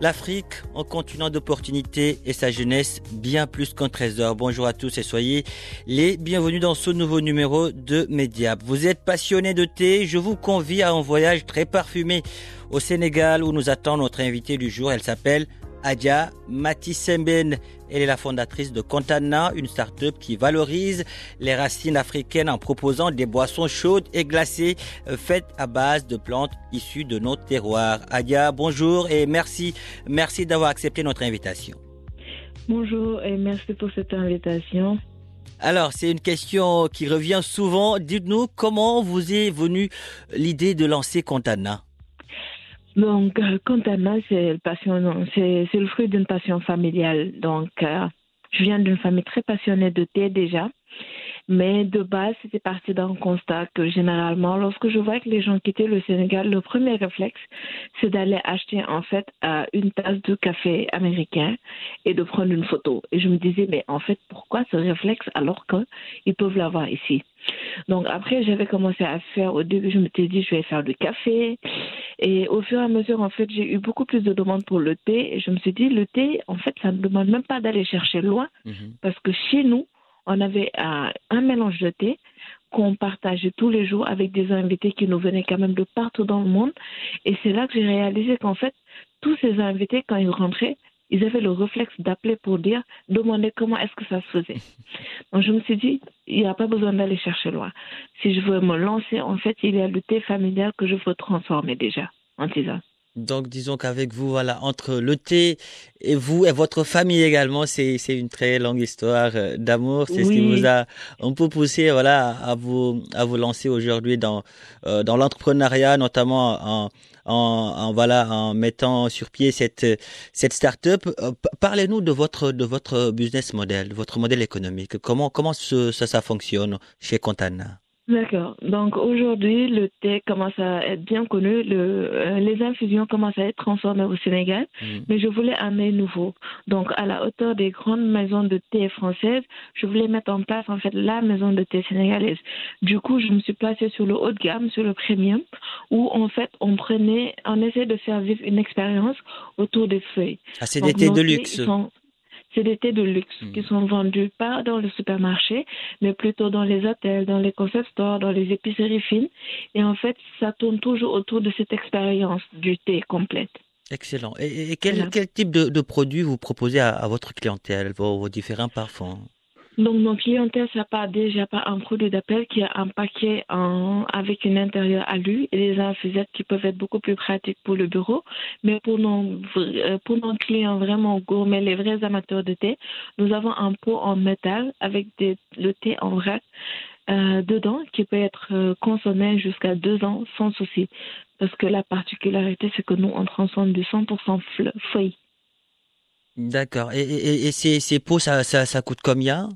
L'Afrique, un continent d'opportunités et sa jeunesse, bien plus qu'un trésor. Bonjour à tous et soyez les bienvenus dans ce nouveau numéro de Mediap. Vous êtes passionné de thé, je vous convie à un voyage très parfumé au Sénégal où nous attend notre invité du jour. Elle s'appelle Adja Matissemben. Elle est la fondatrice de Contana, une start-up qui valorise les racines africaines en proposant des boissons chaudes et glacées euh, faites à base de plantes issues de nos terroirs. Adja, bonjour et merci, merci d'avoir accepté notre invitation. Bonjour et merci pour cette invitation. Alors, c'est une question qui revient souvent. Dites-nous comment vous est venue l'idée de lancer Contana? Donc, euh, le, passion, c'est, c'est le fruit d'une passion familiale. Donc, euh, je viens d'une famille très passionnée de thé déjà. Mais de base, c'était parti d'un constat que généralement, lorsque je vois que les gens quittaient le Sénégal, le premier réflexe, c'est d'aller acheter en fait euh, une tasse de café américain et de prendre une photo. Et je me disais, mais en fait, pourquoi ce réflexe alors qu'ils peuvent l'avoir ici? Donc après, j'avais commencé à faire, au début, je me suis dit, je vais faire du café. Et au fur et à mesure, en fait, j'ai eu beaucoup plus de demandes pour le thé. Et je me suis dit, le thé, en fait, ça ne demande même pas d'aller chercher loin, parce que chez nous, on avait euh, un mélange de thé qu'on partageait tous les jours avec des invités qui nous venaient quand même de partout dans le monde. Et c'est là que j'ai réalisé qu'en fait, tous ces invités, quand ils rentraient, ils avaient le réflexe d'appeler pour dire, demander comment est-ce que ça se faisait. Donc je me suis dit, il n'y a pas besoin d'aller chercher loin. Si je veux me lancer, en fait, il y a le thé familial que je veux transformer déjà en tisane. Donc, disons qu'avec vous, voilà, entre le thé et vous et votre famille également, c'est, une très longue histoire euh, d'amour. C'est ce qui vous a un peu poussé, voilà, à vous, à vous lancer aujourd'hui dans, euh, dans l'entrepreneuriat, notamment en, en, en, voilà, en mettant sur pied cette, cette start-up. Euh, Parlez-nous de votre, de votre business model, de votre modèle économique. Comment, comment ce- ça, ça fonctionne chez Contana? D'accord. Donc aujourd'hui, le thé commence à être bien connu. Le, euh, les infusions commencent à être transformées au Sénégal. Mm. Mais je voulais amener nouveau. Donc à la hauteur des grandes maisons de thé françaises, je voulais mettre en place en fait la maison de thé sénégalaise. Du coup, je me suis placée sur le haut de gamme, sur le premium, où en fait on prenait, on essayait de faire vivre une expérience autour des feuilles. Ah, c'est des thés de luxe. C'est des thés de luxe Mm. qui sont vendus pas dans le supermarché, mais plutôt dans les hôtels, dans les concept stores, dans les épiceries fines. Et en fait, ça tourne toujours autour de cette expérience du thé complète. Excellent. Et, et- et quel, Voilà. quel type de, de produits vous proposez à, à votre clientèle, vos, vos différents parfums? Donc, nos clientèle, ça part déjà par un produit d'appel qui a un paquet avec une intérieur alu et des infusettes qui peuvent être beaucoup plus pratiques pour le bureau. Mais pour nos, euh, pour nos clients vraiment gourmets, les vrais amateurs de thé, nous avons un pot en métal avec le thé en vrac euh, dedans qui peut être euh, consommé jusqu'à deux ans sans souci. Parce que la particularité, c'est que nous, on transforme du 100% fle- feuilles. D'accord. Et, ces pots, ça, ça, ça coûte combien?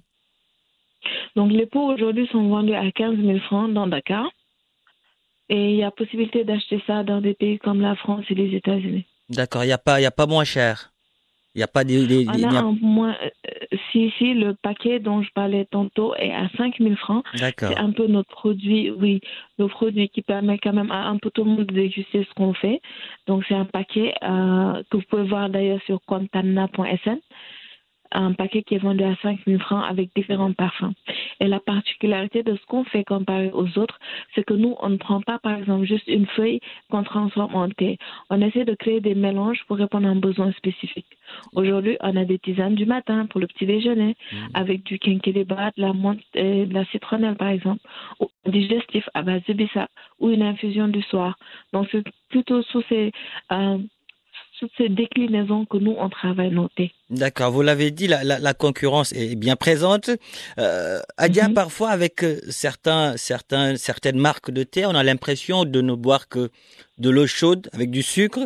Donc, les pots aujourd'hui sont vendus à 15 000 francs dans Dakar. Et il y a possibilité d'acheter ça dans des pays comme la France et les États-Unis. D'accord. Il n'y a, pas- y a pas moins cher. Il n'y a pas des. des- On a a- un moins. euh, si, si, le paquet dont je parlais tantôt est à 5 000 francs. D'accord. C'est un peu notre produit, oui, le produit qui permet quand même à un peu tout le monde de déguster ce qu'on fait. Donc, c'est un paquet euh, que vous pouvez voir d'ailleurs sur contana.sn. Un paquet qui est vendu à 5 000 francs avec différents parfums. Et la particularité de ce qu'on fait comparé aux autres, c'est que nous, on ne prend pas, par exemple, juste une feuille qu'on transforme en thé. On essaie de créer des mélanges pour répondre à un besoin spécifique. Aujourd'hui, on a des tisanes du matin pour le petit déjeuner, mmh. avec du quinquilibre, de la menthe et de la citronnelle, par exemple, ou un digestif à base de bissap, ou une infusion du soir. Donc, c'est plutôt sous ces euh, toutes ces déclinaisons que nous, on travaille nos D'accord, vous l'avez dit, la, la, la, concurrence est bien présente. Euh, Adia, mhm. parfois avec euh, certains, certains, certaines marques de thé, on a l'impression de ne boire que de l'eau chaude avec du sucre.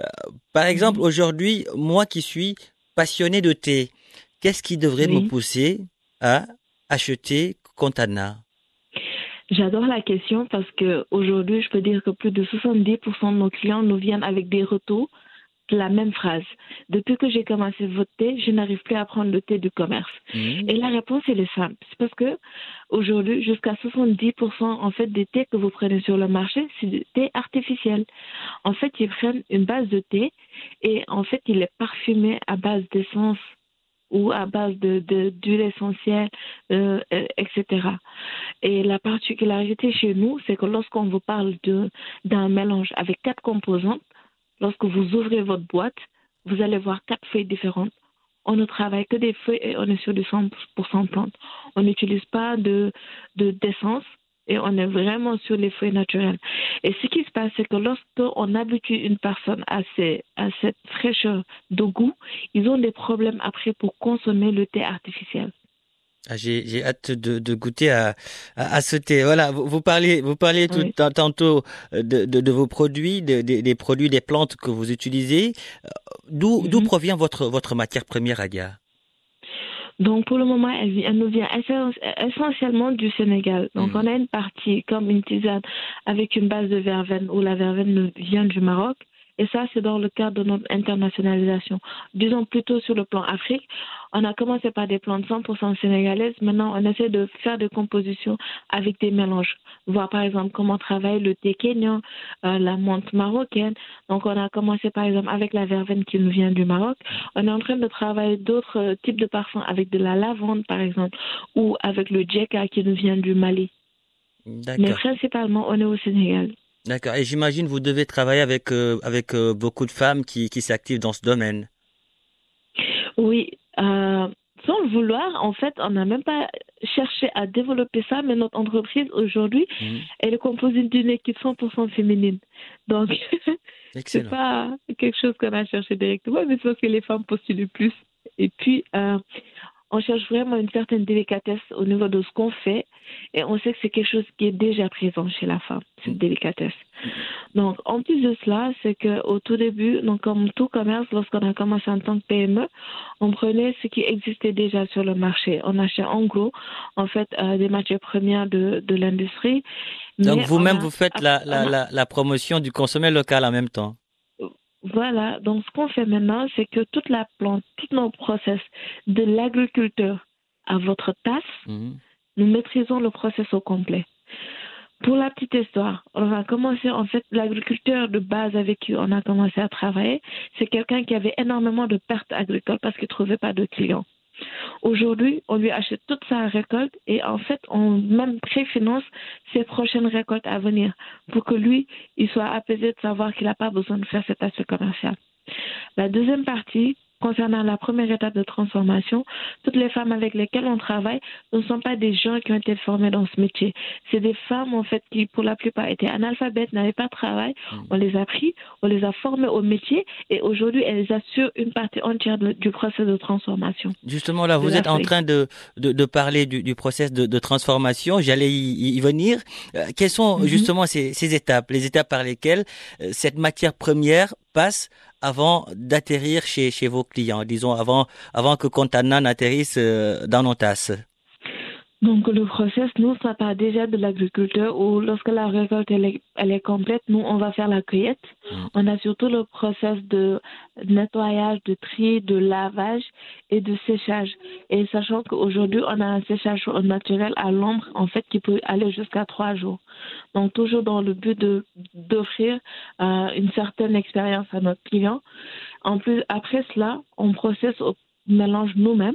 Euh, par exemple, mhm. aujourd'hui, moi qui suis passionné de thé, qu'est-ce qui devrait me pousser à acheter Contana? J'adore la question parce que aujourd'hui, je peux dire que plus de 70% de nos clients nous viennent avec des retours la même phrase. Depuis que j'ai commencé à voter, je n'arrive plus à prendre le thé du commerce. Mmh. Et la réponse, elle est simple. C'est parce que aujourd'hui, jusqu'à 70% en fait des thés que vous prenez sur le marché, c'est du thé artificiel. En fait, ils prennent une base de thé et en fait, il est parfumé à base d'essence ou à base de, d'huile essentielle, euh, euh etc. Et la particularité chez nous, c'est que lorsqu'on vous parle de, d'un mélange avec quatre composantes, Lorsque vous ouvrez votre boîte, vous allez voir quatre feuilles différentes. On ne travaille que des feuilles et on est sur du 100% plantes. On n'utilise pas de, d'essence et on est vraiment sur les feuilles naturelles. Et ce qui se passe, c'est que lorsqu'on habitue une personne à, à cette fraîcheur de goût, ils ont des problèmes après pour consommer le thé artificiel. Ah, j'ai hâte de, de goûter à, à, ce thé. Voilà, vous, vous parliez, vous parliez tout tantôt euh, de, de, de, vos produits, de, des produits, des plantes que vous utilisez. Euh, d'où d'où mhm. provient votre votre matière première, Adia? Donc pour le moment, elle, elle, nous vient essentiellement du Sénégal. Donc mhm. on a une partie comme une tisane avec une base de verveine où la verveine vient du Maroc. Et ça, c'est dans le cadre de notre internationalisation. Disons plutôt sur le plan Afrique, on a commencé par des plantes 100% sénégalaises. Maintenant, on essaie de faire des compositions avec des mélanges. Voir par exemple comment travaille le thé kenyan, euh, la menthe marocaine. Donc, on a commencé par exemple avec la verveine qui nous vient du Maroc. On est en train de travailler d'autres euh, types de parfums avec de la lavande par exemple, ou avec le djeka qui nous vient du Mali. Mais principalement, on est au Sénégal. D'accord. Et j'imagine vous devez travailler avec euh, avec euh, beaucoup de femmes qui qui s'activent dans ce domaine. Oui. Euh, sans le vouloir, en fait, on n'a même pas cherché à développer ça, mais notre entreprise aujourd'hui, mhm. elle est composée d'une équipe 100% féminine. Donc, c'est pas quelque chose qu'on a cherché directement, mais c'est parce que les femmes postulent plus. Et puis, on cherche vraiment une certaine délicatesse au niveau de ce qu'on fait et on sait que c'est quelque chose qui est déjà présent chez la femme, cette délicatesse. Donc, en plus de cela, c'est qu'au tout début, donc comme tout commerce, lorsqu'on a commencé en tant que PME, on prenait ce qui existait déjà sur le marché. On achetait en gros, en fait, euh, des matières premières de, de l'industrie. Donc, vous-même, vous faites la, la, la, la promotion du consommé local en même temps voilà, donc ce qu'on fait maintenant, c'est que toute la plante, tous nos process de l'agriculteur à votre tasse, mhm. nous maîtrisons le process au complet. Pour la petite histoire, on a commencé, en fait, l'agriculteur de base avec qui on a commencé à travailler, c'est quelqu'un qui avait énormément de pertes agricoles parce qu'il ne trouvait pas de clients. Aujourd'hui, on lui achète toute sa récolte et en fait, on même préfinance ses prochaines récoltes à venir pour que lui, il soit apaisé de savoir qu'il n'a pas besoin de faire cet aspect commercial. La deuxième partie, concernant la première étape de transformation, toutes les femmes avec lesquelles on travaille ne sont pas des gens qui ont été formés dans ce métier. C'est des femmes, en fait, qui, pour la plupart, étaient analphabètes, n'avaient pas de travail. Mm. On les a pris, on les a formées au métier et aujourd'hui, elles assurent une partie entière du processus de transformation. Justement, là, vous êtes en train de, de, de parler du, du processus de, de transformation. J'allais y, y, venir. Euh, quelles sont mm-hmm. justement ces, ces étapes, les étapes par lesquelles euh, cette matière première passe avant d'atterrir chez, chez vos clients, disons avant, avant que Contana n'atterrisse euh, dans nos tasses donc le process, nous, ça part déjà de l'agriculteur où lorsque la récolte elle est, elle est, complète, nous, on va faire la cueillette. Mm. On a surtout le process de nettoyage, de tri, de lavage et de séchage. Et sachant qu'aujourd'hui, on a un séchage naturel à l'ombre, en fait, qui peut aller jusqu'à trois jours. Donc toujours dans le but de d'offrir euh, une certaine expérience à notre client. En plus, après cela, on processe, on mélange nous-mêmes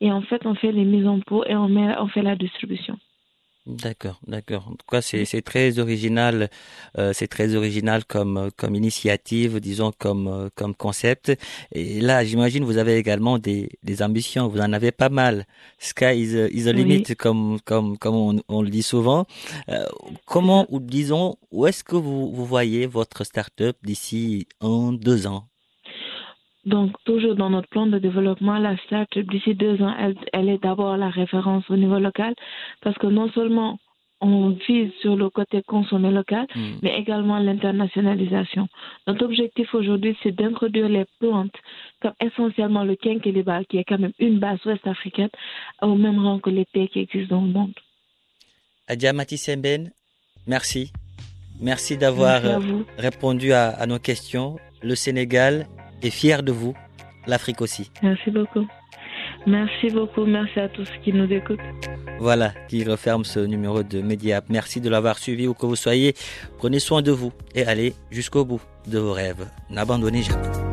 Et en fait, on fait les mises en pot et on, met, on fait la distribution. D'accord, d'accord. En tout cas, c'est très original, euh, c'est très original comme comme initiative, disons comme euh, comme concept. Et là, j'imagine vous avez également des des ambitions. Vous en avez pas mal. Sky is a, is a limit, comme comme comme on, on le dit souvent. Euh, comment ou disons où est-ce que vous vous voyez votre start-up d'ici un deux ans? Donc, toujours dans notre plan de développement, la start-up d'ici deux ans, elle, elle est d'abord la référence au niveau local parce que non seulement on vise sur le côté consommé local, Hmm. mais également l'internationalisation. Notre objectif aujourd'hui, c'est d'introduire les plantes comme essentiellement le quinquilibre, qui est quand même une base ouest-africaine, au même rang que les thés qui existent dans le monde. Adia Matissemben, merci. Merci d'avoir vous. répondu à, à nos questions. Le Sénégal est fier de vous, l'Afrique aussi. Merci beaucoup. Merci beaucoup. Merci à tous qui nous écoutent. Voilà qui referme ce numéro de Mediap. Merci de l'avoir suivi où que vous soyez. Prenez soin de vous et allez jusqu'au bout de vos rêves. N'abandonnez jamais.